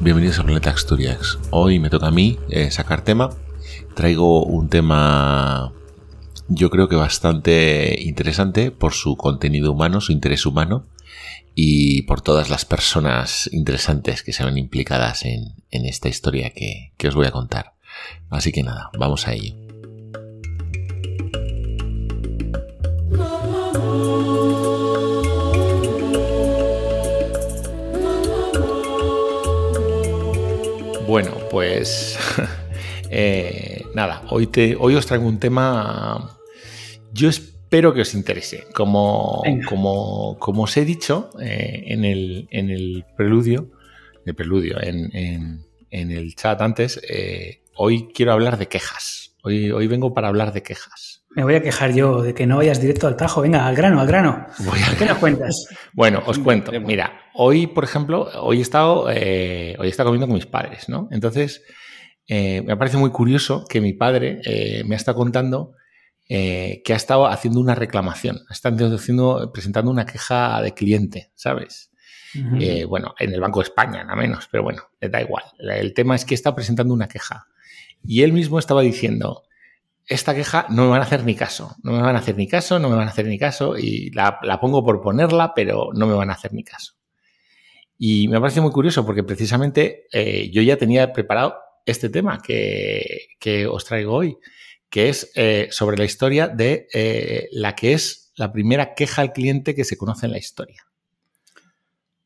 bienvenidos a Planeta Asturias. Hoy me toca a mí eh, sacar tema. Traigo un tema yo creo que bastante interesante por su contenido humano, su interés humano y por todas las personas interesantes que se ven implicadas en, esta historia que, que os voy a contar. Así que nada, vamos a ello. Bueno, pues eh, nada, hoy, te, hoy os traigo un tema, yo espero que os interese. Como, como, como os he dicho eh, en, el, en, el, preludio, el preludio, en, en, el chat antes, eh, hoy quiero hablar de quejas. Hoy, hoy vengo para hablar de quejas. Me voy a quejar yo de que no vayas directo al tajo. Venga, al grano, al grano. ¿Qué nos cuentas? bueno, os cuento. Mira, hoy, por ejemplo, hoy he estado, eh, hoy he estado comiendo con mis padres, ¿no? Entonces, eh, me parece muy curioso que mi padre eh, me ha estado contando que ha estado haciendo una reclamación, ha estado haciendo, presentando una queja de cliente, ¿sabes? bueno, en el Banco de España, nada menos, pero bueno, da igual. El tema es que está presentando una queja. Y él mismo estaba diciendo, esta queja no me van a hacer ni caso, no me van a hacer ni caso, no me van a hacer ni caso y la, pongo por ponerla, pero no me van a hacer ni caso. Y me parece muy curioso porque precisamente eh, yo ya tenía preparado este tema que, os traigo hoy, que es eh, sobre la historia de eh, la que es la primera queja al cliente que se conoce en la historia.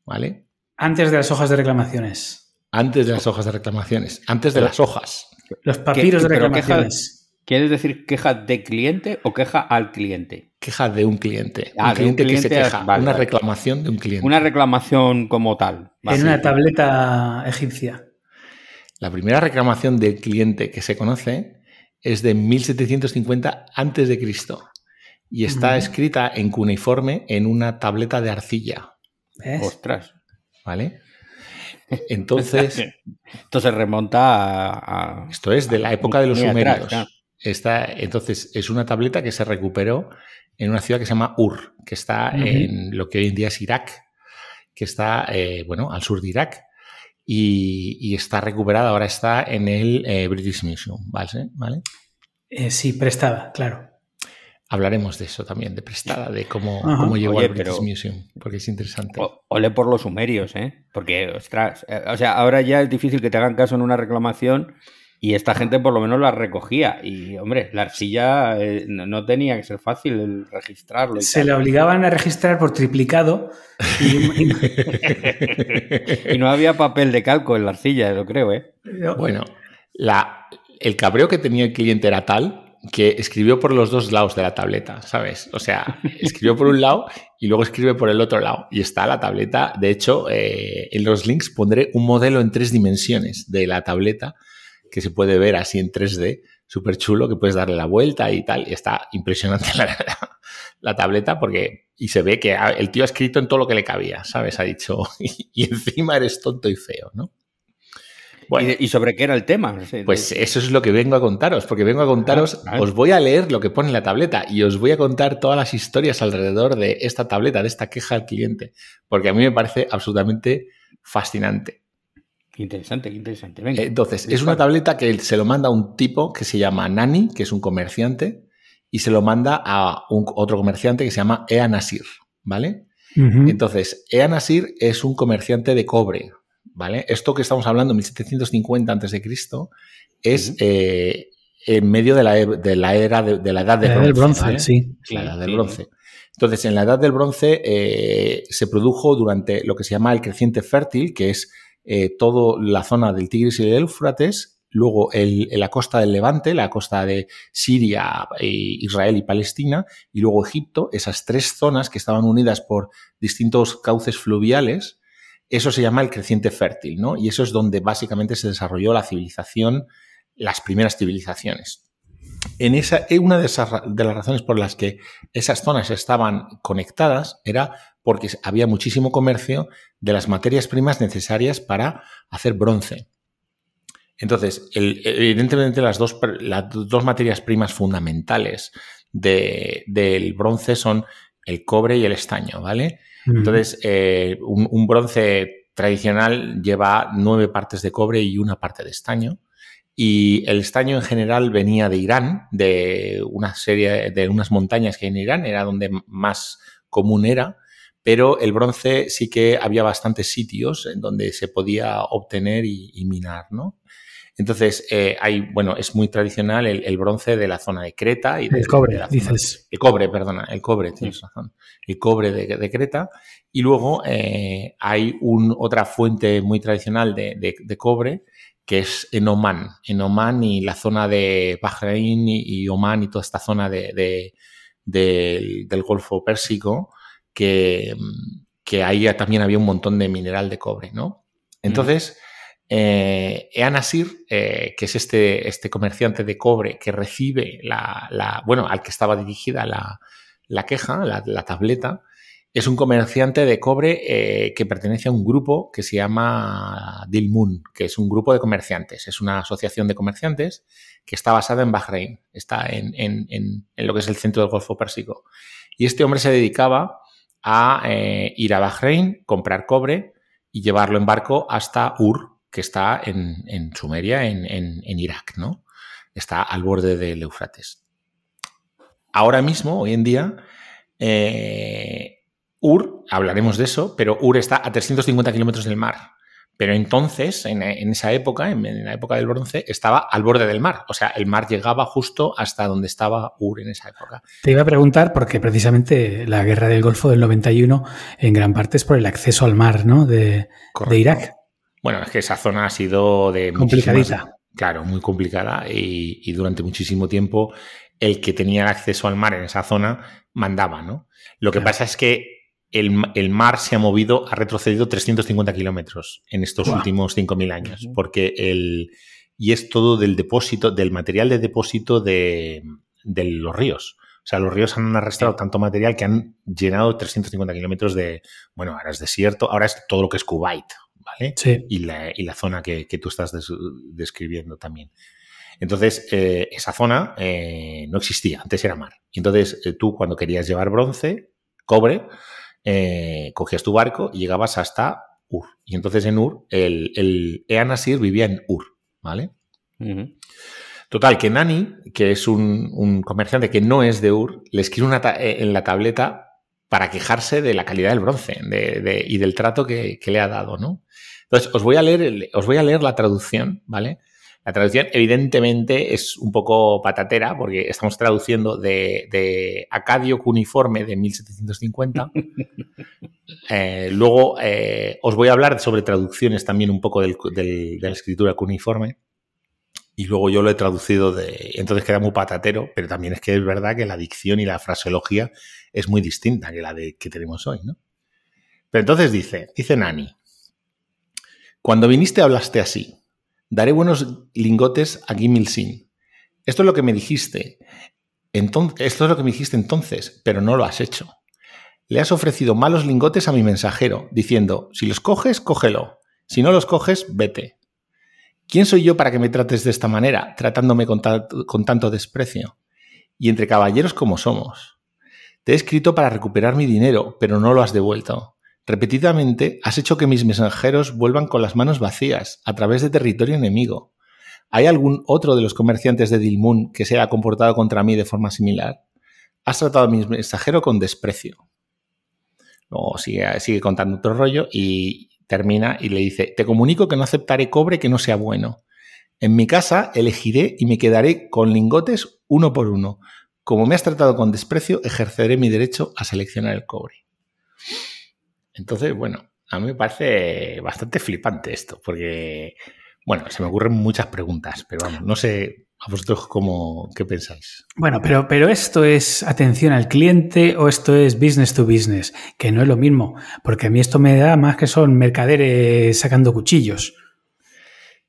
¿Vale? Antes de las hojas de reclamaciones. Antes de las hojas de reclamaciones. Antes de las hojas. Los papiros de reclamaciones. ¿Quieres decir queja de cliente o queja al cliente? Queja de un cliente. un, ah, cliente que se queja. una reclamación de un cliente. Una reclamación como tal. En una tableta egipcia. La primera reclamación del cliente que se conoce es de 1750 a.C. y está escrita en cuneiforme en una tableta de arcilla. Ostras. ¿Vale? Entonces. Esto se remonta a. esto es de la época de los sumerios entonces, es una tableta que se recuperó en una ciudad que se llama Ur, que está en lo que hoy en día es Irak, que está, eh, bueno, al sur de Irak. Y, está recuperada, ahora está en el eh, British Museum, ¿vale? ¿Vale? Eh, sí, prestada, claro. Hablaremos de eso también, de prestada, de cómo, cómo llegó al British Museum, porque es interesante. ole por los sumerios, ¿eh? Porque, ostras, o sea, ahora ya es difícil que te hagan caso en una reclamación y esta gente por lo menos la recogía. Y, hombre, la arcilla eh, no, tenía que ser fácil registrarlo. Se le obligaban a registrar por triplicado. Y, no había papel de calco en la arcilla, lo creo, ¿eh? Bueno, la, el cabreo que tenía el cliente era tal que escribió por los dos lados de la tableta, ¿sabes? O sea, escribió por un lado y luego escribe por el otro lado. Y está la tableta. De hecho, eh, en los links pondré un modelo en tres dimensiones de la tableta que se puede ver así en 3D, súper chulo, que puedes darle la vuelta y tal. Y está impresionante la, tableta porque, y se ve que el tío ha escrito en todo lo que le cabía, ¿sabes? Ha dicho, y, encima eres tonto y feo, ¿no? ¿Y, sobre qué era el tema? Pues eso es lo que vengo a contaros, porque vengo a contaros, ah, os voy a leer lo que pone en la tableta y os voy a contar todas las historias alrededor de esta tableta, de esta queja al cliente, porque a mí me parece absolutamente fascinante. Qué interesante, qué interesante. Entonces, es una tableta que se lo manda a un tipo que se llama Nani, que es un comerciante, y se lo manda a un, otro comerciante que se llama Ea Nasir, ¿vale? Entonces, Ea Nasir es un comerciante de cobre, ¿vale? Esto que estamos hablando, 1750 a.C., es eh, en medio de la, e, de la era de, la edad del bronce. sí. La edad del bronce. Entonces, en la edad del bronce eh, se produjo durante lo que se llama el creciente fértil, que es eh, toda la zona del Tigris y del Éufrates, luego el, la costa del Levante, la costa de Siria, e Israel y Palestina, y luego Egipto, esas tres zonas que estaban unidas por distintos cauces fluviales, eso se llama el creciente fértil, ¿no? Y eso es donde básicamente se desarrolló la civilización, las primeras civilizaciones. En esa, una de, de las razones por las que esas zonas estaban conectadas era porque había muchísimo comercio de las materias primas necesarias para hacer bronce. Entonces, evidentemente las dos, las dos, materias primas fundamentales del bronce son el cobre y el estaño, ¿vale? Entonces, eh, un, bronce tradicional lleva nueve partes de cobre y una parte de estaño. Y el estaño en general venía de Irán, de una serie de unas montañas que hay en Irán, era donde más común era, pero el bronce sí que había bastantes sitios en donde se podía obtener y, y minar, ¿no? Entonces, eh, hay, bueno, es muy tradicional el, el, bronce de la zona de Creta. Y de, el cobre, de la dices. el cobre, perdona, el cobre, tienes razón. El cobre de, de Creta. Y luego eh, hay un, otra fuente muy tradicional de, de, cobre que es en Oman. En Oman y la zona de Bahrein y, y Oman y toda esta zona de, del Golfo Pérsico, que, ahí también había un montón de mineral de cobre, ¿no? Entonces, eh, Eanasir, eh, que es este, este, comerciante de cobre que recibe la, bueno, al que estaba dirigida la, la queja, la, la, tableta, es un comerciante de cobre eh, que pertenece a un grupo que se llama Dilmun, que es un grupo de comerciantes, es una asociación de comerciantes que está basada en Bahrein, está en, en, en, en lo que es el centro del Golfo Pérsico. Y este hombre se dedicaba a eh, ir a Bahrein, comprar cobre y llevarlo en barco hasta Ur, que está en, en Sumeria, en, en, en, Irak, ¿no? Está al borde del Eufrates. Ahora mismo, hoy en día, eh, Ur, hablaremos de eso, pero Ur está a 350 kilómetros del mar. Pero entonces, en, en esa época, en, en, la época del bronce, estaba al borde del mar. O sea, el mar llegaba justo hasta donde estaba Ur en esa época. Te iba a preguntar, porque precisamente la guerra del Golfo del 91 en gran parte es por el acceso al mar, ¿no? De, de Irak. Bueno, es que esa zona ha sido de... Complicadita. Claro, muy complicada y, y, durante muchísimo tiempo el que tenía acceso al mar en esa zona mandaba, ¿no? Lo que claro. pasa es que el, el, mar se ha movido, ha retrocedido 350 kilómetros en estos wow. últimos 5.000 años, porque el... Y es todo del depósito, del material de depósito de, de los ríos. O sea, los ríos han arrastrado tanto material que han llenado 350 kilómetros de, bueno, ahora es desierto, ahora es todo lo que es Kuwait, ¿vale? Sí. Y, la, y la zona que, que tú estás des, describiendo también. Entonces, eh, esa zona eh, no existía, antes era mar. Entonces, eh, tú cuando querías llevar bronce, cobre, eh, cogías tu barco y llegabas hasta Ur. Y entonces en Ur, el, el Eanasir vivía en Ur, ¿vale? Uh -huh. Total, que Nani, que es un, un, comerciante que no es de Ur, le escribe una en la tableta para quejarse de la calidad del bronce de, de, y del trato que, que, le ha dado, ¿no? Entonces, os voy a leer, os voy a leer la traducción, ¿vale? La traducción, evidentemente, es un poco patatera, porque estamos traduciendo de, de Acadio Cuneiforme de 1750. eh, luego, eh, os voy a hablar sobre traducciones también un poco del, del, de la escritura cuneiforme. Y luego yo lo he traducido de. Entonces queda muy patatero, pero también es que es verdad que la dicción y la fraseología es muy distinta que la de, que tenemos hoy, ¿no? Pero entonces dice, dice Nani. Cuando viniste hablaste así. Daré buenos lingotes a Gimilsin. Esto es lo que me dijiste. Entonces, esto es lo que me dijiste entonces, pero no lo has hecho. Le has ofrecido malos lingotes a mi mensajero, diciendo, si los coges, cógelo. Si no los coges, vete. ¿Quién soy yo para que me trates de esta manera, tratándome con, ta con tanto desprecio? Y entre caballeros como somos. Te he escrito para recuperar mi dinero, pero no lo has devuelto. Repetidamente has hecho que mis mensajeros vuelvan con las manos vacías, a través de territorio enemigo. ¿Hay algún otro de los comerciantes de Dilmun que se haya comportado contra mí de forma similar? Has tratado a mi mensajero con desprecio. Luego sigue, sigue contando otro rollo y termina y le dice, te comunico que no aceptaré cobre que no sea bueno. En mi casa elegiré y me quedaré con lingotes uno por uno. Como me has tratado con desprecio, ejerceré mi derecho a seleccionar el cobre. Entonces, bueno, a mí me parece bastante flipante esto, porque, bueno, se me ocurren muchas preguntas, pero vamos, no sé a vosotros cómo, qué pensáis. Bueno, pero, pero esto es atención al cliente o esto es business to business, que no es lo mismo, porque a mí esto me da más que son mercaderes sacando cuchillos.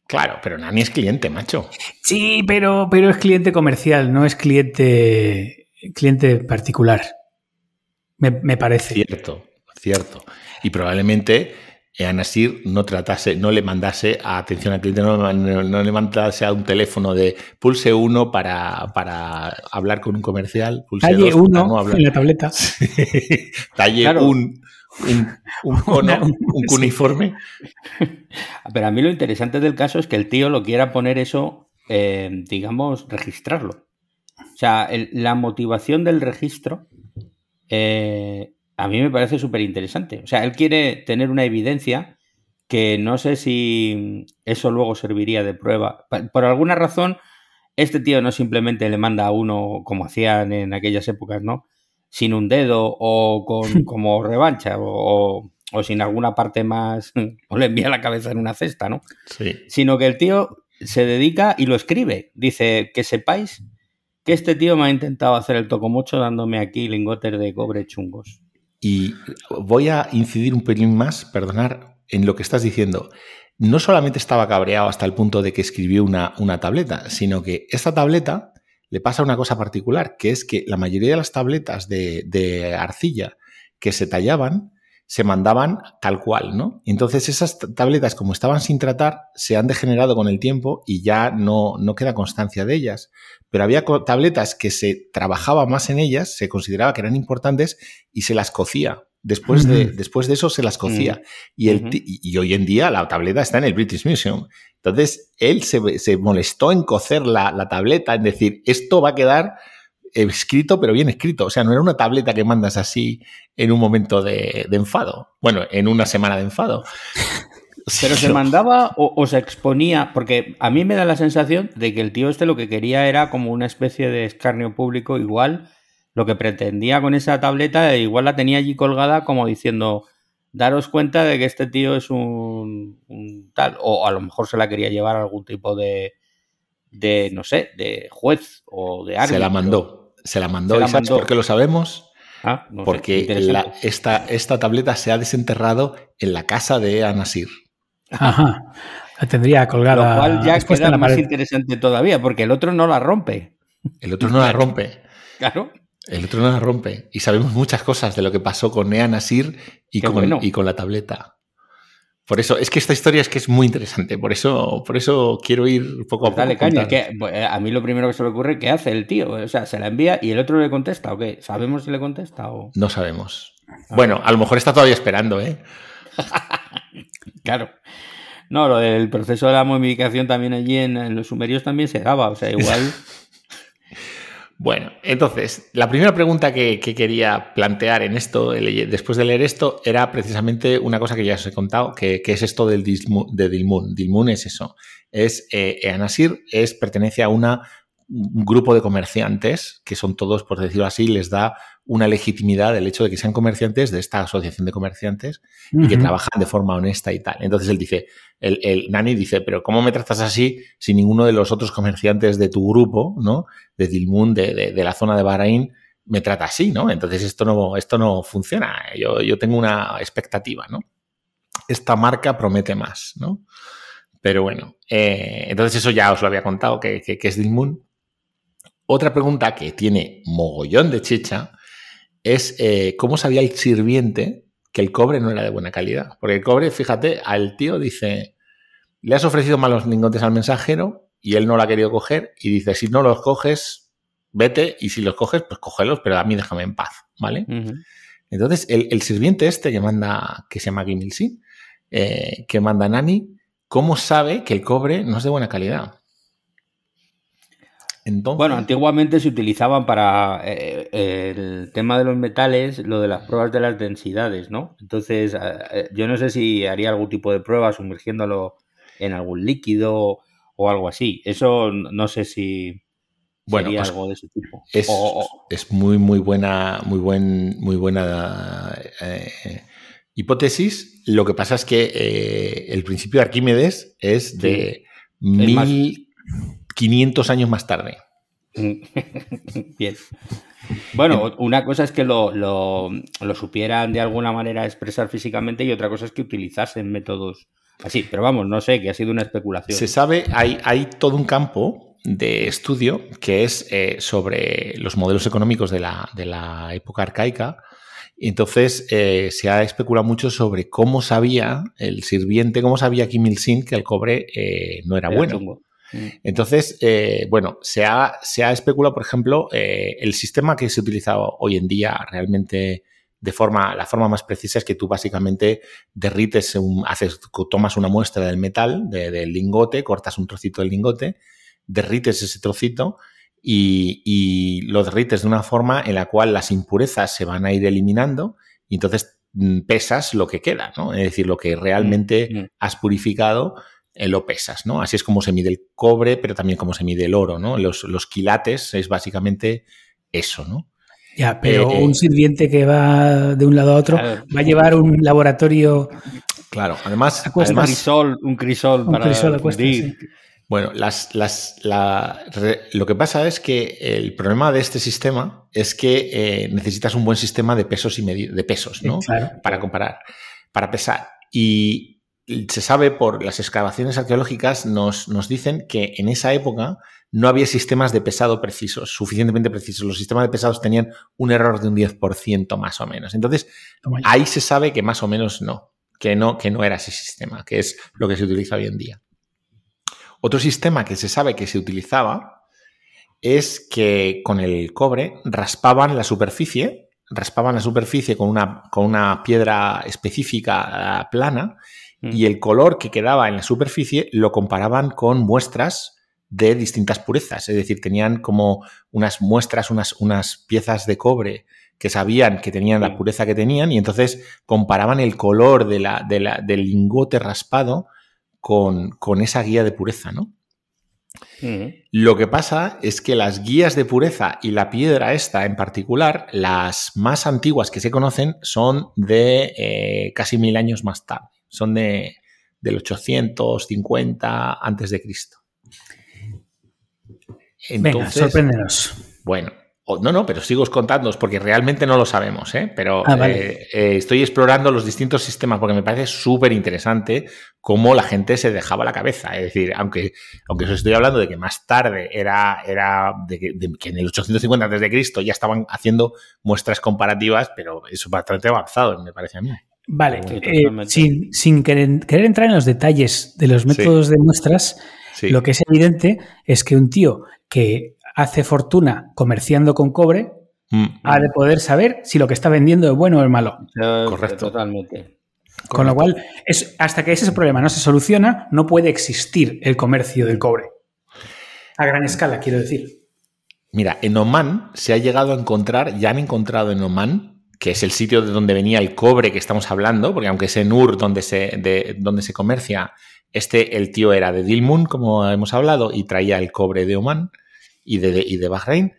Claro, pero Nani es cliente, macho. Sí, pero, pero es cliente comercial, no es cliente, cliente particular. Me, me parece. Cierto, cierto. Y probablemente Anasir no tratase, no le mandase a atención al cliente, no, no, no, le mandase a un teléfono de pulse uno para, para hablar con un comercial, pulse Talle uno no en la tableta. Talle claro. un un, cono, un cuniforme. Pero a mí lo interesante del caso es que el tío lo quiera poner eso, eh, digamos, registrarlo. O sea, la motivación del registro eh, a mí me parece súper interesante. O sea, él quiere tener una evidencia que no sé si eso luego serviría de prueba. Por alguna razón, este tío no simplemente le manda a uno como hacían en aquellas épocas, ¿no? Sin un dedo o con como revancha o, o sin alguna parte más, o le envía la cabeza en una cesta, ¿no? Sí. Sino que el tío se dedica y lo escribe. Dice que sepáis que este tío me ha intentado hacer el tocomocho dándome aquí lingotes de cobre chungos. Y voy a incidir un pelín más, perdonar, en lo que estás diciendo. No solamente estaba cabreado hasta el punto de que escribió una, una tableta, sino que esta tableta le pasa una cosa particular, que es que la mayoría de las tabletas de, de arcilla que se tallaban se mandaban tal cual, ¿no? Entonces esas tabletas, como estaban sin tratar, se han degenerado con el tiempo y ya no, no queda constancia de ellas. Pero había tabletas que se trabajaba más en ellas, se consideraba que eran importantes y se las cocía. Después, de, después de eso se las cocía. y, el, y, hoy en día la tableta está en el British Museum. Entonces él se, se molestó en cocer la, la tableta, en decir, esto va a quedar escrito, pero bien escrito. O sea, no era una tableta que mandas así en un momento de, enfado. Bueno, en una semana de enfado. Pero se mandaba o, se exponía, porque a mí me da la sensación de que el tío este lo que quería era como una especie de escarnio público, igual lo que pretendía con esa tableta, igual la tenía allí colgada como diciendo, daros cuenta de que este tío es un, tal, o a lo mejor se la quería llevar a algún tipo de, de no sé, de juez o de árbitro. Se la mandó. Se la mandó. ¿Y sabes por qué lo sabemos? Ah, Porque esta, esta tableta se ha desenterrado en la casa de Anasir. Ajá. La tendría colgada. Lo cual ya queda más interesante todavía, porque el otro no la rompe. El otro no la rompe. Claro. El otro no la rompe. Y sabemos muchas cosas de lo que pasó con Ea Nasir y, con, y con la tableta. Por eso, es que esta historia es que es muy interesante, por eso, por eso quiero ir poco a poco. Dale, caña, que pues, a mí lo primero que se le ocurre, ¿qué hace el tío? O sea, se la envía y el otro le contesta, ¿o qué? ¿Sabemos si le contesta o...? No sabemos. Bueno, a lo mejor está todavía esperando, ¿eh? claro. No, lo del proceso de la momificación también allí en, en los sumerios también se daba, o sea, igual... Bueno, entonces, la primera pregunta que, quería plantear en esto, después de leer esto, era precisamente una cosa que ya os he contado, que, es esto del de Dilmun. Dilmun es eso. Es eh, Anasir es, pertenece a una, un grupo de comerciantes, que son todos, por decirlo así, les da una legitimidad el hecho de que sean comerciantes de esta asociación de comerciantes y que trabajan de forma honesta y tal. Entonces él dice, el, el, Nani dice, pero ¿cómo me tratas así si ninguno de los otros comerciantes de tu grupo, ¿no? De Dilmun, de, de, la zona de Bahrein, me trata así, ¿no? Entonces esto no, esto no funciona. Yo, yo tengo una expectativa, ¿no? Esta marca promete más, ¿no? Pero bueno, eh, entonces eso ya os lo había contado, que, que, que es Dilmun. Otra pregunta que tiene mogollón de chicha es eh, cómo sabía el sirviente que el cobre no era de buena calidad. Porque el cobre, fíjate, al tío dice, le has ofrecido malos lingotes al mensajero y él no lo ha querido coger y dice, si no los coges, vete y si los coges, pues cógelos, pero a mí déjame en paz, ¿vale? Entonces, el, sirviente este que manda, que se llama Gimilsi, eh, que manda Nani, ¿cómo sabe que el cobre no es de buena calidad? Bueno, antiguamente se utilizaban para eh, el tema de los metales, lo de las pruebas de las densidades, ¿no? Entonces, eh, eh, yo no sé si haría algún tipo de prueba sumergiéndolo en algún líquido o algo así. Eso no sé si bueno, sería pues algo de ese tipo. Es, muy, muy buena, muy buen, muy buena hipótesis. Lo que pasa es que el principio de Arquímedes es de mil 500 años más tarde. Bien. Bueno, una cosa es que lo, supieran de alguna manera expresar físicamente y otra cosa es que utilizasen métodos así. Pero vamos, no sé, que ha sido una especulación. Se sabe, hay, hay todo un campo de estudio que es eh, sobre los modelos económicos de la, época arcaica. Entonces eh, se ha especulado mucho sobre cómo sabía el sirviente, cómo sabía Kim Il-sin que el cobre eh, no era, bueno. Entonces, eh, bueno, se ha, se ha, especulado, por ejemplo, eh, el sistema que se utiliza hoy en día realmente de forma, la forma más precisa es que tú básicamente derrites, un, haces, tomas una muestra del metal, del lingote, cortas un trocito del lingote, derrites ese trocito y, lo derrites de una forma en la cual las impurezas se van a ir eliminando y entonces mm, pesas lo que queda, ¿no? Es decir, lo que realmente mm, mm. has purificado lo pesas, ¿no? Así es como se mide el cobre, pero también como se mide el oro, ¿no? Los, los quilates es básicamente eso, ¿no? Ya, pero eh, un sirviente que va de un lado a otro va a llevar un laboratorio. Claro, además. un crisol, un crisol un para crisol Bueno, las, las, lo que pasa es que el problema de este sistema es que eh, necesitas un buen sistema de pesos y de pesos, ¿no? Para comparar, para pesar. Y se sabe por las excavaciones arqueológicas, nos, nos dicen que en esa época no había sistemas de pesado precisos, suficientemente precisos. Los sistemas de pesados tenían un error de un 10% más o menos. Entonces, ahí se sabe que más o menos no, que no, que no era ese sistema, que es lo que se utiliza hoy en día. Otro sistema que se sabe que se utilizaba es que con el cobre raspaban la superficie, raspaban la superficie con una, con una piedra específica eh, plana mm. y el color que quedaba en la superficie lo comparaban con muestras de distintas purezas. Es decir, tenían como unas muestras, unas, unas piezas de cobre que sabían que tenían la pureza que tenían y entonces comparaban el color de la, del lingote raspado con, con, esa guía de pureza, ¿no? Lo que pasa es que las guías de pureza y la piedra esta en particular, las más antiguas que se conocen, son de eh, casi mil años más tarde. Son de, del 850 antes de Cristo. Venga, sorpréndenos. Bueno, no, no, pero sigo contándoos porque realmente no lo sabemos, ¿eh? pero ah, eh, eh, estoy explorando los distintos sistemas porque me parece súper interesante cómo la gente se dejaba la cabeza. Es decir, aunque, aunque os estoy hablando de que más tarde era, era de que, en el 850 a.C. ya estaban haciendo muestras comparativas, pero eso es bastante avanzado, me parece a mí. Vale, sin, querer, entrar en los detalles de los métodos de muestras, lo que es evidente es que un tío que hace fortuna comerciando con cobre mm. ha de poder saber si lo que está vendiendo es bueno o es malo. Correcto. Totalmente. Con lo cual, es, hasta que ese problema no se soluciona, no puede existir el comercio del cobre. A gran escala, quiero decir. Mira, en Oman se ha llegado a encontrar, ya han encontrado en Oman, que es el sitio de donde venía el cobre que estamos hablando, porque aunque es en Ur donde se, de, donde se comercia, este, el tío era de Dilmun, como hemos hablado, y traía el cobre de Oman y de, y de Bahrein.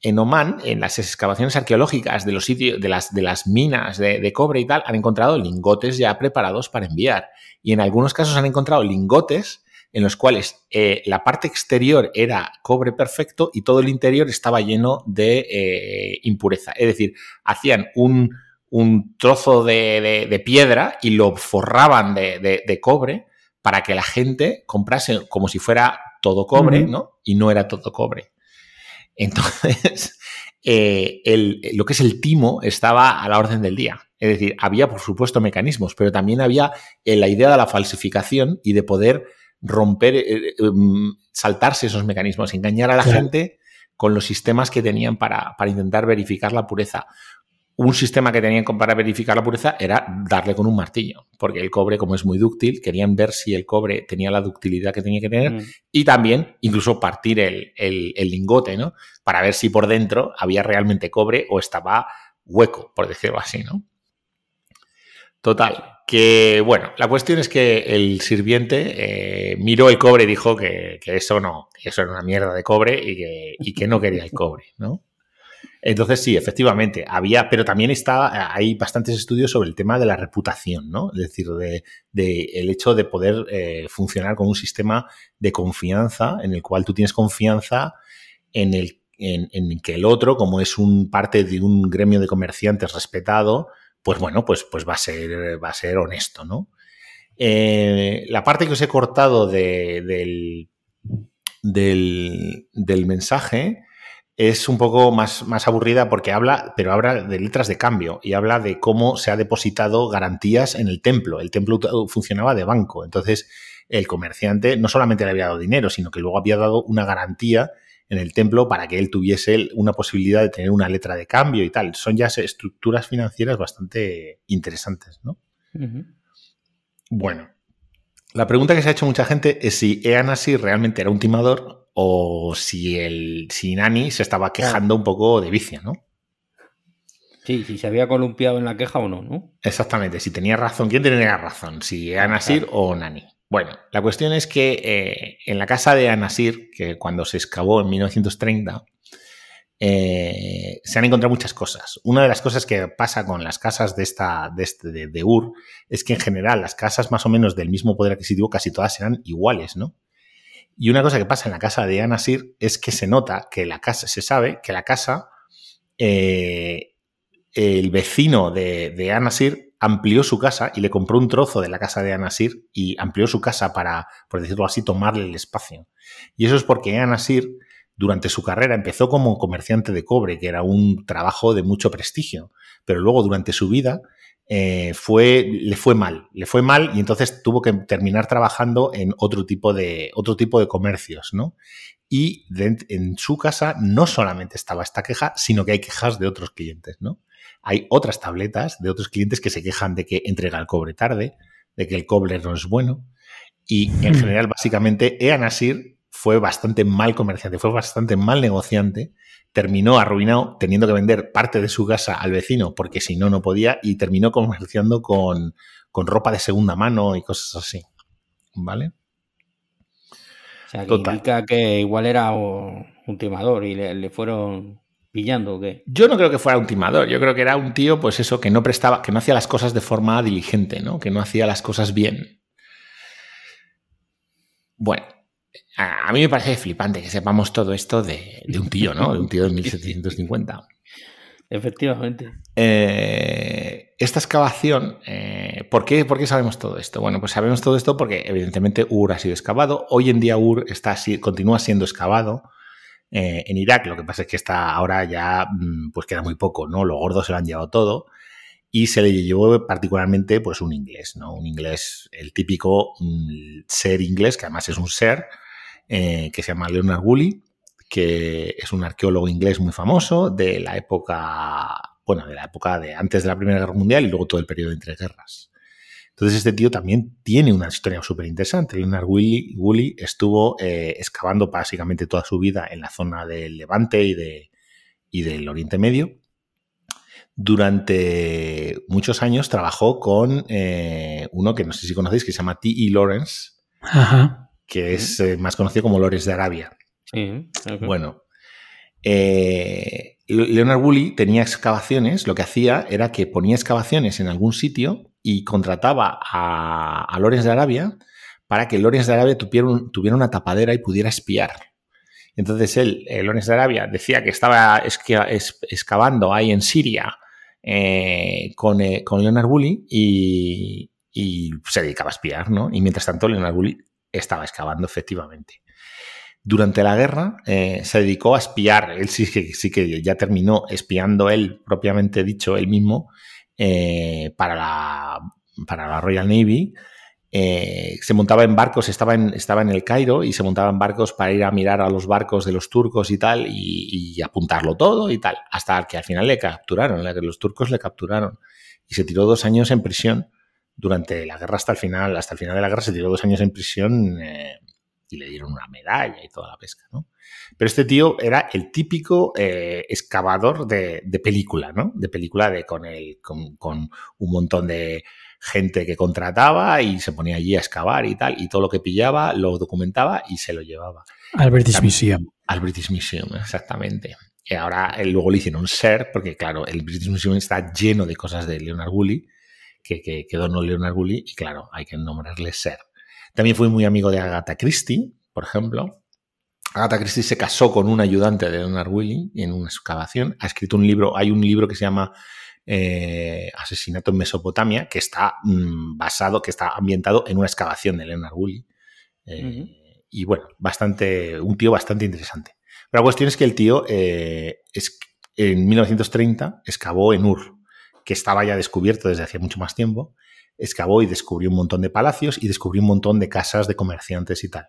En Oman, en las excavaciones arqueológicas de los sitios, de las, de las minas de, cobre y tal, han encontrado lingotes ya preparados para enviar. Y en algunos casos han encontrado lingotes en los cuales eh, la parte exterior era cobre perfecto y todo el interior estaba lleno de eh, impureza. Es decir, hacían un, trozo de, piedra y lo forraban de, cobre para que la gente comprase como si fuera todo cobre, ¿no? Y no era todo cobre. Entonces, eh, lo que es el timo estaba a la orden del día. Es decir, había, por supuesto, mecanismos, pero también había la idea de la falsificación y de poder romper, eh, em, saltarse esos mecanismos, engañar a la gente con los sistemas que tenían para, para intentar verificar la pureza un sistema que tenían para verificar la pureza era darle con un martillo, porque el cobre, como es muy dúctil, querían ver si el cobre tenía la ductilidad que tenía que tener mm. y también incluso partir el, lingote, ¿no? Para ver si por dentro había realmente cobre o estaba hueco, por decirlo así, ¿no? Total, que bueno, la cuestión es que el sirviente eh, miró el cobre y dijo que, eso no, que eso era una mierda de cobre y que, y que no quería el cobre, ¿no? Entonces, sí, efectivamente, había, pero también está, hay bastantes estudios sobre el tema de la reputación, ¿no? Es decir, de, el hecho de poder eh, funcionar con un sistema de confianza en el cual tú tienes confianza en el en, que el otro, como es un parte de un gremio de comerciantes respetado, pues bueno, pues, pues va a ser, va a ser honesto, ¿no? Eh, la parte que os he cortado del, del, del mensaje es un poco más, más aburrida porque habla, pero habla de letras de cambio y habla de cómo se ha depositado garantías en el templo. El templo funcionaba de banco, entonces el comerciante no solamente le había dado dinero, sino que luego había dado una garantía en el templo para que él tuviese una posibilidad de tener una letra de cambio y tal. Son ya estructuras financieras bastante interesantes, ¿no? Bueno, la pregunta que se ha hecho mucha gente es si Eanasi realmente era un timador o si el si Nani se estaba quejando un poco de vicia, ¿no? Sí, si se había columpiado en la queja o no, ¿no? Exactamente, si tenía razón. ¿Quién tenía razón? Si Anasir o Nani. Bueno, la cuestión es que eh, en la casa de Anasir, que cuando se excavó en 1930, eh, se han encontrado muchas cosas. Una de las cosas que pasa con las casas de, esta, de, este, de, Ur es que en general las casas más o menos del mismo poder adquisitivo casi todas eran iguales, ¿no? Y una cosa que pasa en la casa de Anasir es que se nota que la casa, se sabe que la casa, eh, el vecino de, de Anasir amplió su casa y le compró un trozo de la casa de Anasir y amplió su casa para, por decirlo así, tomarle el espacio. Y eso es porque Anasir, durante su carrera, empezó como comerciante de cobre, que era un trabajo de mucho prestigio, pero luego durante su vida eh, le fue mal, le fue mal y entonces tuvo que terminar trabajando en otro tipo de, otro tipo de comercios, ¿no? Y en su casa no solamente estaba esta queja, sino que hay quejas de otros clientes, ¿no? Hay otras tabletas de otros clientes que se quejan de que entrega el cobre tarde, de que el cobre no es bueno. Y en hmm. general, básicamente, Eanasir fue bastante mal comerciante, fue bastante mal negociante, terminó arruinado teniendo que vender parte de su casa al vecino porque si no, no podía y terminó comerciando con, ropa de segunda mano y cosas así. ¿Vale? O sea, que indica que igual era un timador y le fueron pillando o qué? Yo no creo que fuera un timador, yo creo que era un tío, pues eso, que no prestaba, que no hacía las cosas de forma diligente, ¿no? Que no hacía las cosas bien. Bueno, a, mí me parece flipante que sepamos todo esto de, un tío, ¿no? De un tío de 1750. Efectivamente. Eh, esta excavación, eh, ¿por, qué, ¿por, qué, sabemos todo esto? Bueno, pues sabemos todo esto porque evidentemente Ur ha sido excavado. Hoy en día Ur está, continúa siendo excavado. Eh, en Irak. Lo que pasa es que está ahora ya mm, pues queda muy poco, ¿no? Los gordos se lo han llevado todo y se le llevó particularmente pues un inglés, ¿no? Un inglés, el típico mm, ser inglés, que además es un ser, eh, que se llama Leonard Woolley, que es un arqueólogo inglés muy famoso de la época, bueno, de la época de antes de la Primera Guerra Mundial y luego todo el periodo entre guerras. Entonces este tío también tiene una historia súper interesante. Leonard Woolley, estuvo eh, excavando básicamente toda su vida en la zona del Levante y, de, del Oriente Medio. Durante muchos años trabajó con eh, uno que no sé si conocéis, que se llama T.E. Lawrence, que es eh, más conocido como Lawrence de Arabia. Bueno, Leonard Woolley tenía excavaciones, lo que hacía era que ponía excavaciones en algún sitio y contrataba a, a Lorenz de Arabia para que Lorenz de Arabia tuviera, una tapadera y pudiera espiar. Entonces él, eh, Lorenz de Arabia, decía que estaba excavando ahí en Siria eh, con, eh, con, Leonard Woolley y, se dedicaba a espiar, ¿no? Y mientras tanto Leonard Woolley estaba excavando efectivamente. Durante la guerra se dedicó a espiar, él sí que, sí que ya terminó espiando él, propiamente dicho, él mismo, eh, para, la, para la Royal Navy. Eh, se montaba en barcos, estaba en, estaba en el Cairo y se montaba en barcos para ir a mirar a los barcos de los turcos y tal y, apuntarlo todo y tal, hasta que al final le capturaron, los turcos le capturaron y se tiró dos años en prisión durante la guerra hasta el final, hasta el final de la guerra se tiró dos años en prisión eh, y le dieron una medalla y toda la pesca, ¿no? Pero este tío era el típico eh, excavador de, película, ¿no? De película de, con, el, con, un montón de gente que contrataba y se ponía allí a excavar y tal, y todo lo que pillaba lo documentaba y se lo llevaba. Al British Museum. Al British Museum, exactamente. Y ahora luego le hicieron ser, porque claro, el British Museum está lleno de cosas de Leonard Woolley, que, que, que donó Leonard Woolley, y claro, hay que nombrarle ser. También fui muy amigo de Agatha Christie, por ejemplo, Agatha Christie se casó con un ayudante de Leonard Willy en una excavación. Ha escrito un libro, hay un libro que se llama eh, Asesinato en Mesopotamia, que está mm, basado, que está ambientado en una excavación de Leonard Willy. Eh, y bueno, bastante, un tío bastante interesante. Pero la cuestión es que el tío eh, es, en 1930 excavó en Ur, que estaba ya descubierto desde hacía mucho más tiempo. Excavó y descubrió un montón de palacios y descubrió un montón de casas de comerciantes y tal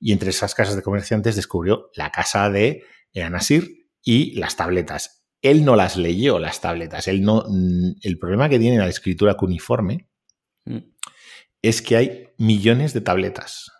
y entre esas casas de comerciantes descubrió la casa de Anasir y las tabletas. Él no las leyó, las tabletas. Él no, mm, el problema que tiene la escritura cuneiforme mm. es que hay millones de tabletas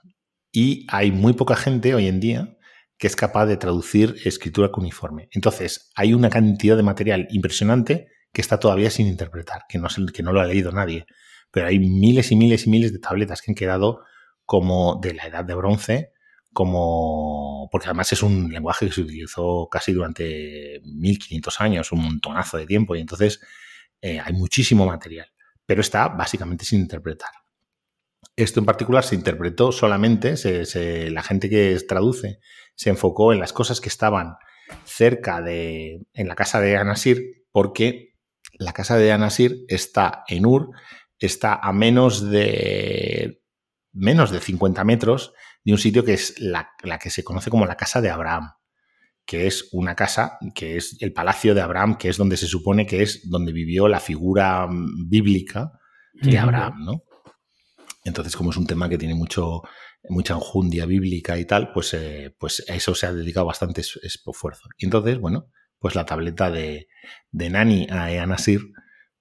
y hay muy poca gente hoy en día que es capaz de traducir escritura cuneiforme. Entonces, hay una cantidad de material impresionante que está todavía sin interpretar, que no, que no lo ha leído nadie. Pero hay miles y miles y miles de tabletas que han quedado como de la edad de bronce, como porque además es un lenguaje que se utilizó casi durante 1500 años, un montonazo de tiempo, y entonces eh, hay muchísimo material, pero está básicamente sin interpretar. Esto en particular se interpretó solamente, la gente que traduce se enfocó en las cosas que estaban cerca de, en la casa de Anasir, porque la casa de Anasir está en Ur, está a menos de, menos de 50 metros de un sitio que es la, que se conoce como la casa de Abraham, que es una casa, que es el palacio de Abraham, que es donde se supone que es donde vivió la figura bíblica de Abraham, ¿no? Entonces, como es un tema que tiene mucho, mucha enjundia bíblica y tal, pues, eh, pues a eso se ha dedicado bastante esfuerzo. Y entonces, bueno, pues la tableta de, de Nani a Eanasir,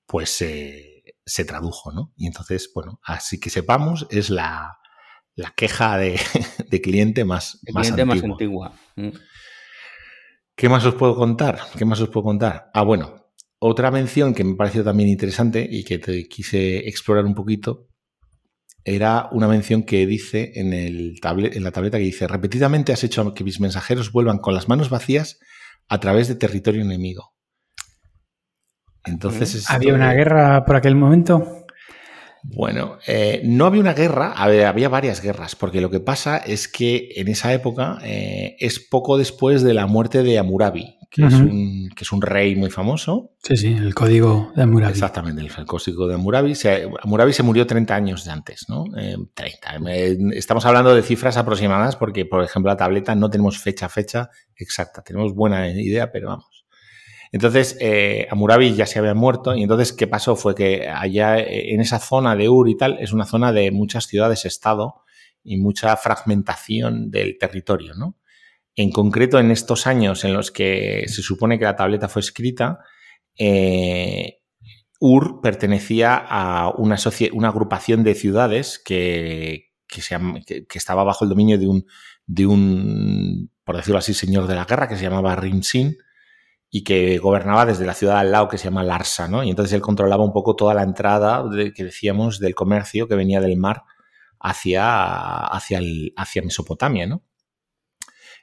pues eh, se tradujo, ¿no? Y entonces, bueno, así que sepamos, es la, la queja de, cliente más, más antigua. Mm. ¿Qué más os puedo contar? ¿Qué más os puedo contar? Ah, bueno, otra mención que me pareció también interesante y que te quise explorar un poquito era una mención que dice en, el en la tableta que dice, repetidamente has hecho que mis mensajeros vuelvan con las manos vacías a través de territorio enemigo. Entonces... ¿Había una guerra por aquel momento? Bueno, eh, no había una guerra, había, varias guerras, porque lo que pasa es que en esa época eh, es poco después de la muerte de Amurabi, que, es un, que, es un, rey muy famoso. Sí, sí, el código de Amurabi. Exactamente, el, código de Amurabi. Se, Amurabi se murió 30 años de antes, ¿no? 30. Eh, estamos hablando de cifras aproximadas porque, por ejemplo, la tableta no tenemos fecha, fecha exacta. Tenemos buena idea, pero vamos. Entonces, eh, Amurabi ya se había muerto y entonces, ¿qué pasó? Fue que allá eh, en esa zona de Ur y tal, es una zona de muchas ciudades-estado y mucha fragmentación del territorio, ¿no? En concreto, en estos años en los que se supone que la tableta fue escrita, eh, Ur pertenecía a una, una, agrupación de ciudades que, que, estaba bajo el dominio de un, de un, por decirlo así, señor de la guerra que se llamaba Rimsin, y que gobernaba desde la ciudad al lado que se llama Larsa, ¿no? Y entonces él controlaba un poco toda la entrada que decíamos del comercio que venía del mar hacia, hacia, hacia Mesopotamia, ¿no?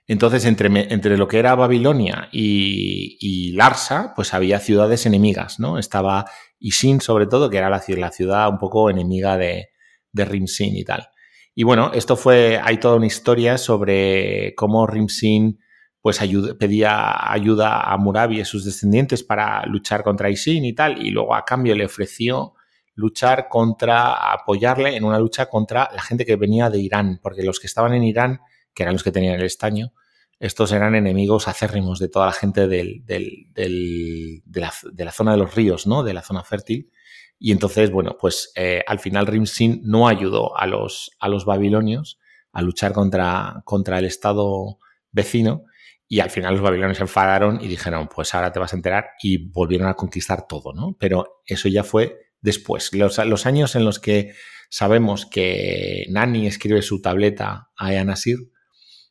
Entonces, entre, entre, lo que era Babilonia y, Larsa, pues había ciudades enemigas, ¿no? Estaba Isin, sobre todo, que era la, la ciudad un poco enemiga de, de, Rimsin y tal. Y bueno, esto fue, hay toda una historia sobre cómo Rimsin pues pedía ayuda a Murabi y sus descendientes para luchar contra Isin y tal, y luego a cambio le ofreció luchar contra, apoyarle en una lucha contra la gente que venía de Irán, porque los que estaban en Irán, que eran los que tenían el estaño, estos eran enemigos acérrimos de toda la gente del, de, la, zona de los ríos, ¿no? De la zona fértil. Y entonces, bueno, pues eh, al final Rimsin no ayudó a los, a los babilonios a luchar contra, contra el estado vecino, y al final los babilonios se enfadaron y dijeron, pues ahora te vas a enterar y volvieron a conquistar todo, ¿no? Pero eso ya fue después. Los, años en los que sabemos que Nani escribe su tableta a Eanasir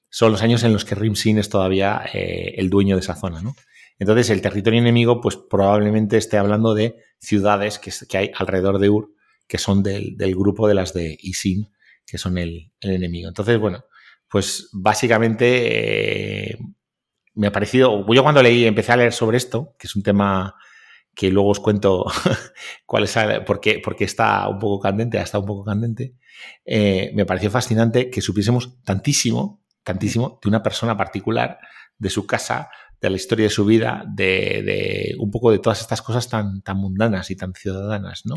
son los años en los que Rimsin es todavía eh, el dueño de esa zona, ¿no? Entonces el territorio enemigo pues probablemente esté hablando de ciudades que, que hay alrededor de Ur que son del, grupo de las de Isin, que son el, enemigo. Entonces, bueno, pues básicamente eh, me ha parecido, yo cuando leí, empecé a leer sobre esto, que es un tema que luego os cuento cuál es, por qué, porque está un poco candente, ha estado un poco candente, eh, me pareció fascinante que supiésemos tantísimo, tantísimo de una persona particular, de su casa, de la historia de su vida, de, un poco de todas estas cosas tan, tan mundanas y tan ciudadanas, ¿no?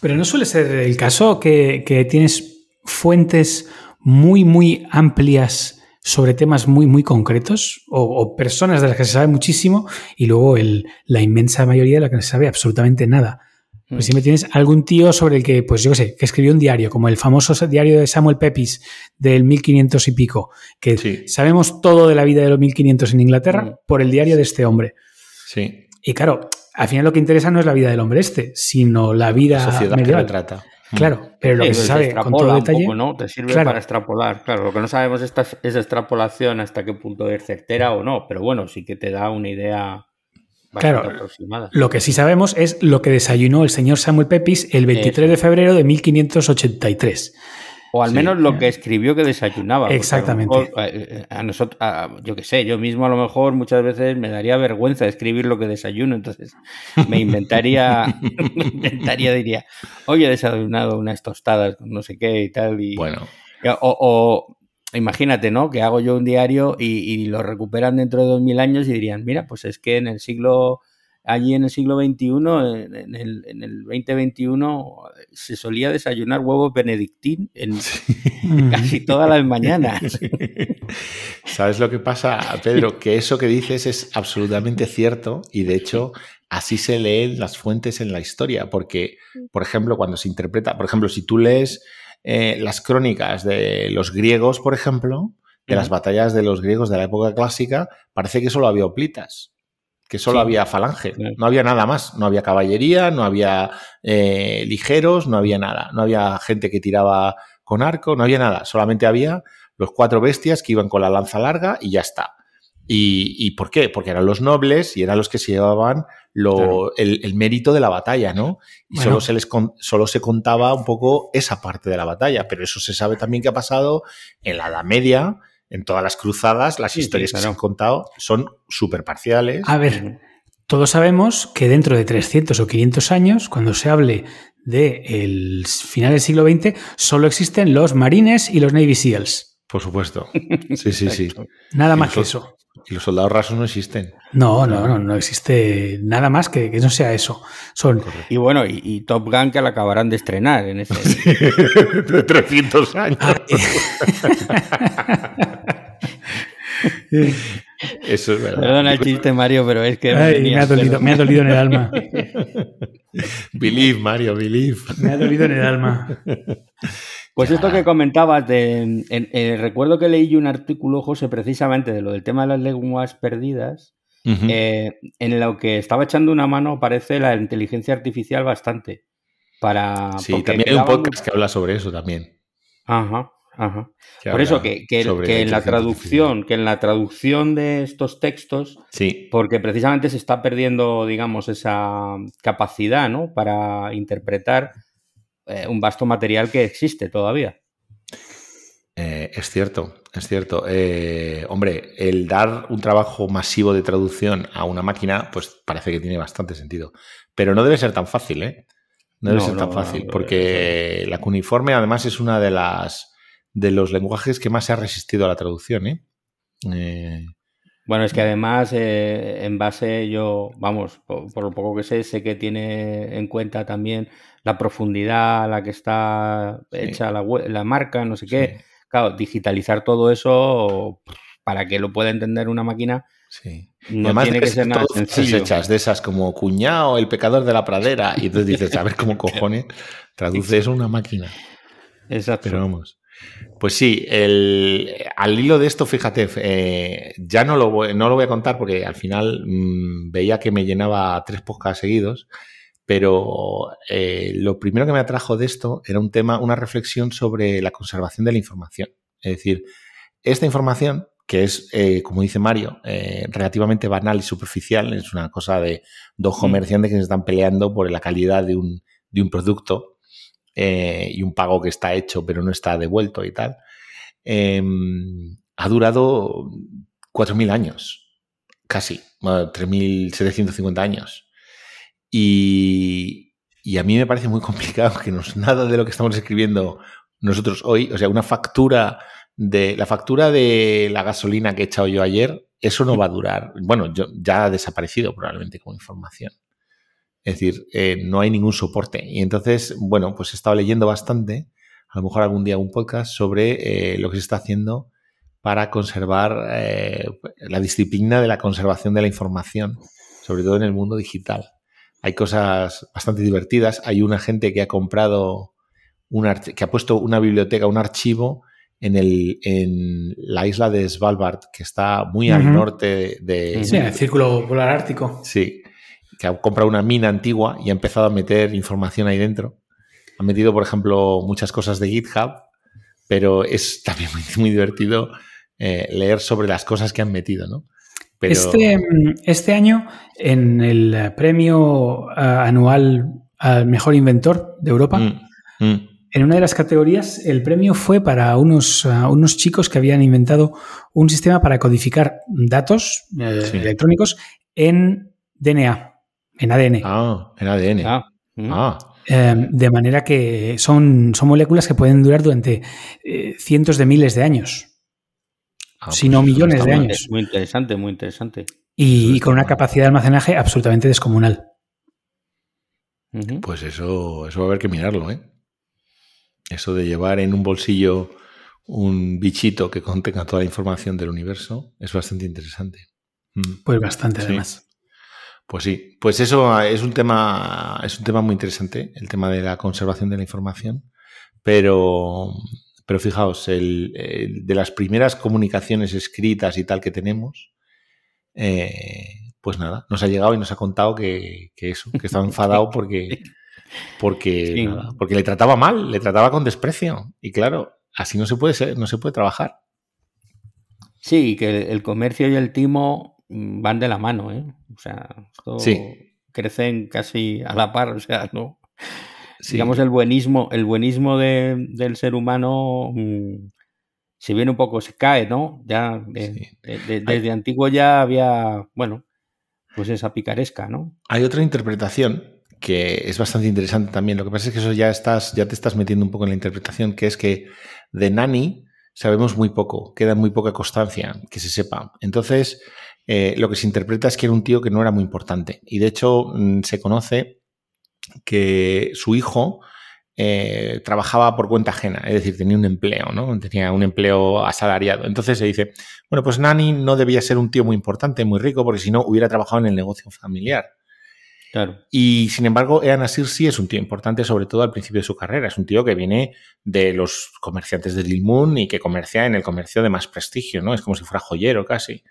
Pero no suele ser el caso que, que tienes fuentes muy, muy amplias sobre temas muy, muy concretos o, personas de las que se sabe muchísimo y luego el, la inmensa mayoría de las que no se sabe absolutamente nada. Pues si me tienes algún tío sobre el que, pues yo qué sé, que escribió un diario, como el famoso diario de Samuel Pepys del 1500 y pico, que sabemos todo de la vida de los 1500 en Inglaterra mm. por el diario de este hombre. Sí. Y claro, al final lo que interesa no es la vida del hombre este, sino la vida la sociedad que trata. Claro, pero lo que se sabe con todo detalle. ¿no? Te sirve para extrapolar. Claro, lo que no sabemos es esa extrapolación hasta qué punto es certera o no, pero bueno, sí que te da una idea claro, Lo que sí sabemos es lo que desayunó el señor Samuel Pepys el 23 de febrero de 1583. O al menos lo que escribió que desayunaba. Exactamente. Eh, eh, a, nosotros, yo qué sé, yo mismo a lo mejor muchas veces me daría vergüenza escribir lo que desayuno, entonces me inventaría, me inventaría, diría, hoy he desayunado unas tostadas con no sé qué y tal. Y, bueno. O, imagínate, ¿no? Que hago yo un diario y, y, lo recuperan dentro de dos mil años y dirían, mira, pues es que en el siglo allí en el siglo XXI, en el, en el 2021, se solía desayunar huevo benedictín en casi todas las mañanas. ¿Sabes lo que pasa, Pedro? Que eso que dices es absolutamente cierto y de hecho así se leen las fuentes en la historia, porque, por ejemplo, cuando se interpreta, por ejemplo, si tú lees eh, las crónicas de los griegos, por ejemplo, de las batallas de los griegos de la época clásica, parece que solo había oplitas que solo había falange, no había nada más, no había caballería, no había eh, ligeros, no había nada, no había gente que tiraba con arco, no había nada, solamente había los cuatro bestias que iban con la lanza larga y ya está. ¿Y, por qué? Porque eran los nobles y eran los que se llevaban el, mérito de la batalla, ¿no? Y solo, se les, solo se contaba un poco esa parte de la batalla, pero eso se sabe también que ha pasado en la Edad Media, en todas las cruzadas, las historias que se han contado son súper parciales. A ver, todos sabemos que dentro de 300 o 500 años, cuando se hable del final del siglo XX, solo existen los marines y los Navy SEALs. Por supuesto. Sí, sí, sí. Nada más que eso. Y los soldados rasos no existen. No, no, no, no existe nada más que, que no sea eso. Son... Y bueno, y, Top Gun que la acabarán de estrenar en ese. de 300 años. Eso es verdad. Perdona el chiste, Mario, pero es que. me, ha dolido, me ha dolido en el alma. believe, Mario, believe. Me ha dolido en el alma. Pues esto que comentabas, de, eh, recuerdo que leí un artículo, José, precisamente de lo del tema de las lenguas perdidas, eh, en lo que estaba echando una mano, parece la inteligencia artificial bastante. Para, sí, también hay un podcast que habla sobre eso también. Ajá, ajá. Por eso que, que, en la traducción, que en la traducción de estos textos, sí. porque precisamente se está perdiendo, digamos, esa capacidad, ¿no? Para interpretar eh, un vasto material que existe todavía. Eh, es cierto, es cierto. Eh, hombre, el dar un trabajo masivo de traducción a una máquina, pues parece que tiene bastante sentido. Pero no debe ser tan fácil, ¿eh? No debe ser tan fácil, porque la cuneiforme además es una de las de los lenguajes que más se ha resistido a la traducción, ¿eh? bueno, es que además, en base yo, vamos, por, lo poco que sé, sé que tiene en cuenta también la profundidad a la que está hecha la, marca, no sé qué. Claro, digitalizar todo eso para que lo pueda entender una máquina. Sí. No tiene que, ser nada sencillo. hechas de esas como cuñado, el pecador de la pradera. Y entonces dices, a ver cómo cojones traduce eso una máquina. Exacto. Pero vamos. Pues sí, el, al hilo de esto, fíjate, eh, ya no lo, voy, no lo voy a contar porque al final mm, veía que me llenaba tres podcasts seguidos. Pero eh, lo primero que me atrajo de esto era un tema, una reflexión sobre la conservación de la información. Es decir, esta información, que es, eh, como dice Mario, eh, relativamente banal y superficial, es una cosa de dos mm. comerciantes que se están peleando por la calidad de un, de un producto y un pago que está hecho pero no está devuelto y tal, em, ha durado 4.000 años, casi, 3.750 años. Y, a mí me parece muy complicado que nos, nada de lo que estamos escribiendo nosotros hoy, o sea, una factura de la factura de la gasolina que he echado yo ayer, eso no va a durar. Bueno, yo, ya ha desaparecido probablemente como información. Es decir, eh, no hay ningún soporte. Y entonces, bueno, pues he estado leyendo bastante, a lo mejor algún día un podcast sobre eh, lo que se está haciendo para conservar eh, la disciplina de la conservación de la información, sobre todo en el mundo digital. Hay cosas bastante divertidas. Hay una gente que ha comprado, un que ha puesto una biblioteca, un archivo en, el, en la isla de Svalbard, que está muy al norte de... Sí, en el círculo polar ártico. Sí, que ha comprado una mina antigua y ha empezado a meter información ahí dentro. Ha metido, por ejemplo, muchas cosas de GitHub, pero es también muy, divertido eh, leer sobre las cosas que han metido, ¿no? Este, este, año, en el premio eh, anual al mejor inventor de Europa, mm, mm. en una de las categorías, el premio fue para unos, uh, unos chicos que habían inventado un sistema para codificar datos eh, electrónicos en DNA, en ADN. Ah, en ADN. Ah. Mm. ah. De manera que son, son moléculas que pueden durar durante eh, cientos de miles de años. Ah, si no pues millones de años. Muy interesante, muy interesante. Y, con una capacidad de almacenaje absolutamente descomunal. Pues eso, eso va a haber que mirarlo, ¿eh? Eso de llevar en un bolsillo un bichito que contenga toda la información del universo es bastante interesante. Mm. Pues bastante, además. Pues sí, pues eso es un tema, es un tema muy interesante, el tema de la conservación de la información. Pero, pero fijaos, el, de las primeras comunicaciones escritas y tal que tenemos, eh, pues nada, nos ha llegado y nos ha contado que, eso, que estaba enfadado porque, porque, porque le trataba mal, le trataba con desprecio. Y claro, así no se puede ser, no se puede trabajar. Sí, que el comercio y el timo van de la mano, ¿eh? O sea, crecen casi a la par, o sea, no. Digamos, el buenismo, el buenismo del ser humano, mm, si bien un poco se cae, ¿no? Ya desde antiguo ya había, bueno, pues esa picaresca, ¿no? Hay otra interpretación que es bastante interesante también. Lo que pasa es que eso ya estás, ya te estás metiendo un poco en la interpretación, que es que de Nani sabemos muy poco, queda muy poca constancia que se sepa. Entonces, eh, lo que se interpreta es que era un tío que no era muy importante. Y de hecho, mm, se conoce que su hijo eh, trabajaba por cuenta ajena, es decir, tenía un empleo, ¿no? Tenía un empleo asalariado. Entonces se dice, bueno, pues Nani no debía ser un tío muy importante, muy rico, porque si no hubiera trabajado en el negocio familiar. Claro. Y sin embargo, Ean Asir sí es un tío importante, sobre todo al principio de su carrera. Es un tío que viene de los comerciantes de Lilmun y que comercia en el comercio de más prestigio, ¿no? Es como si fuera joyero casi.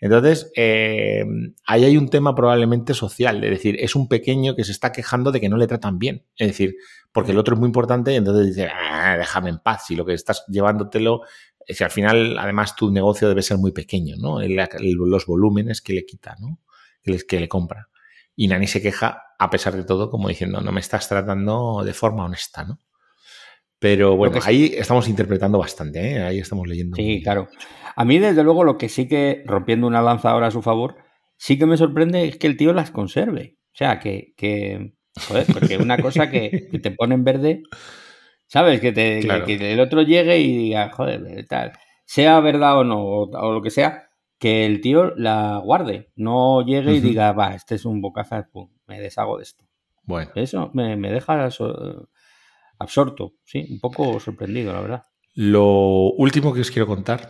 Entonces, eh, ahí hay un tema probablemente social, es decir, es un pequeño que se está quejando de que no le tratan bien. Es decir, porque el otro es muy importante y entonces dice, ah, déjame en paz, si lo que estás llevándotelo, si al final, además, tu negocio debe ser muy pequeño, ¿no? los volúmenes que le quita, ¿no? Que, que le compra. Y Nani se queja, a pesar de todo, como diciendo, no me estás tratando de forma honesta, ¿no? Pero bueno, ahí estamos interpretando bastante, ¿eh? ahí estamos leyendo. Sí, claro. A mí, desde luego, lo que sí que, rompiendo una lanza ahora a su favor, sí que me sorprende es que el tío las conserve. O sea, que, que joder, porque una cosa que, te pone en verde, ¿sabes? Que, te, que, el otro llegue y diga, joder, tal. Sea verdad o no, o, lo que sea, que el tío la guarde. No llegue y diga, va, este es un bocaza, me deshago de esto. Bueno. Eso me, me deja absorto, sí, un poco sorprendido, la verdad. Lo último que os quiero contar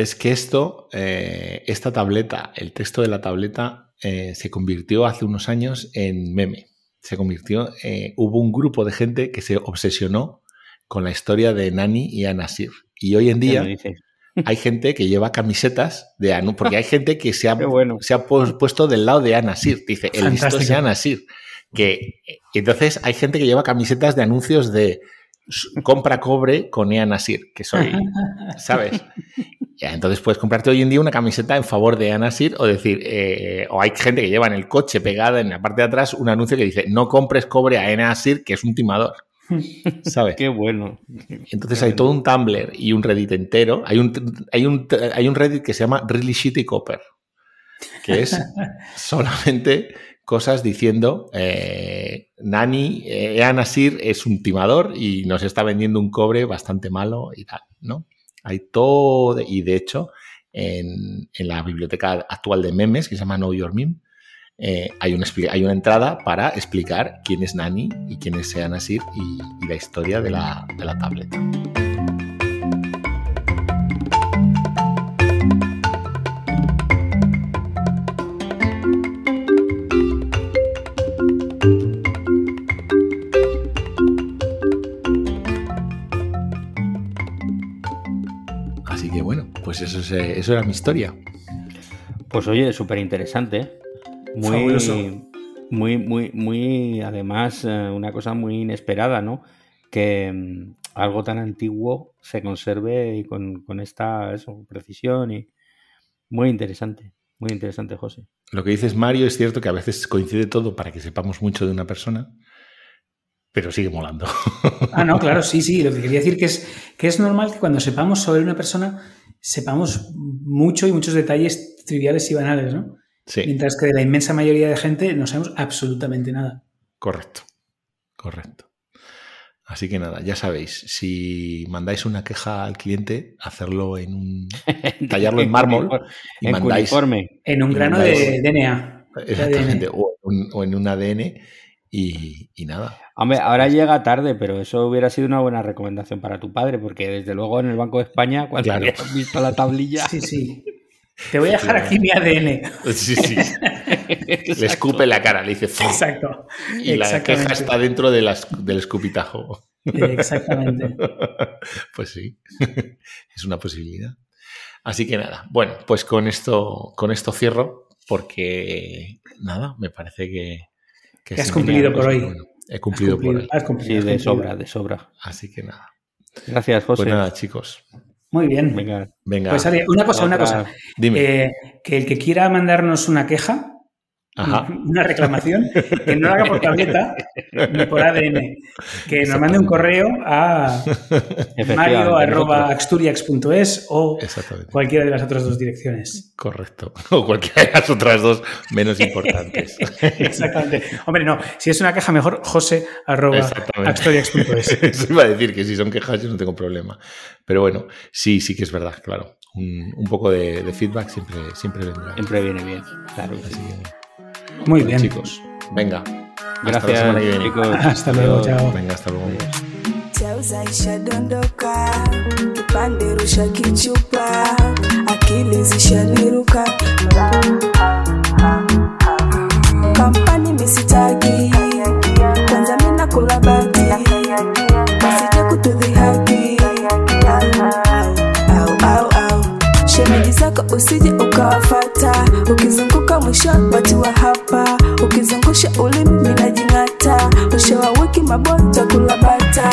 es que esto, eh, esta tableta, el texto de la tableta, eh, se convirtió hace unos años en meme. Se convirtió, eh, hubo un grupo de gente que se obsesionó con la historia de Nani y Anasir. Y hoy en día hay gente que lleva camisetas de Anu, porque hay gente que se ha, se ha puesto del lado de Anasir. Dice, el listo es Anasir. Que, entonces hay gente que lleva camisetas de anuncios de compra cobre con Ea Nasir, que soy, ¿sabes? Entonces puedes comprarte hoy en día una camiseta en favor de Anasir o decir, eh, o hay gente que lleva en el coche pegada en la parte de atrás un anuncio que dice, no compres cobre a Anasir, que es un timador. ¿Sabes? Qué bueno. Entonces hay todo un Tumblr y un Reddit entero. Hay un, hay un, hay un Reddit que se llama Really Shitty Copper, que es solamente cosas diciendo eh, Nani, eh, Anasir es un timador y nos está vendiendo un cobre bastante malo y tal, ¿no? Hay todo, y de hecho, en, la biblioteca actual de memes, que se llama Know Your Meme, eh, hay, una, hay una entrada para explicar quién es Nani y quién es Anasir y, y la historia de la, de la tableta. Pues eso, eso era mi historia. Pues oye, súper interesante. Muy, muy, muy, muy, además, eh, una cosa muy inesperada, ¿no? Que mm, algo tan antiguo se conserve y con, esta precisión y muy interesante. Muy interesante, José. Lo que dices, Mario, es cierto que a veces coincide todo para que sepamos mucho de una persona, pero sigue molando. Ah, no, claro, sí, sí. Lo que quería decir que es que es normal que cuando sepamos sobre una persona sepamos mucho y muchos detalles triviales y banales, ¿no? Sí. Mientras que de la inmensa mayoría de gente no sabemos absolutamente nada. Correcto, correcto. Así que nada, ya sabéis, si mandáis una queja al cliente, hacerlo en un. tallarlo en mármol y mandáis. En un grano de DNA. Exactamente, O, en un ADN y, nada. Hombre, ahora llega tarde, pero eso hubiera sido una buena recomendación para tu padre, porque desde luego en el Banco de España, cuando claro. visto la tablilla. Sí, sí. Te voy a dejar aquí mi ADN. Sí, sí. Le escupe la cara, le dice. Exacto. Y la queja está dentro de del escupitajo. Exactamente. Pues sí, es una posibilidad. Así que nada, bueno, pues con esto, con esto cierro, porque nada, me parece que. Que, has cumplido por hoy. he cumplido, por hoy. Has cumplido, sí, de sobra, de sobra. Así que nada. Gracias, José. Pues nada, chicos. Muy bien. Venga. Venga. Pues una cosa, una cosa. Dime. Eh, que el que quiera mandarnos una queja, una reclamación, que no lo haga por tableta ni por ADN, que nos mande un correo a mario.axturiax.es o cualquiera de las otras dos direcciones. Correcto. O cualquiera de las otras dos menos importantes. Exactamente. Hombre, no, si es una queja mejor, jose.axturiax.es. Eso iba a decir que si son quejas yo no tengo problema. Pero bueno, sí, sí que es verdad, claro. Un, poco de, feedback siempre, siempre vendrá. Siempre viene bien, claro. Así muy bien. Chicos, venga. Gracias, chicos. Hasta luego, chao. Venga, hasta luego. Chauza ishadondoka, kipande rusha kichupa, akili zishaniruka, kampani misitaki, kwanza mina kula bati, wasije kutudhihaki, au au au, shemeji zako usije ukawafata, ukizunguka Usha watu wa hapa, ukizungusha ulimi minajing'ata, ushawaweki mabota kulabata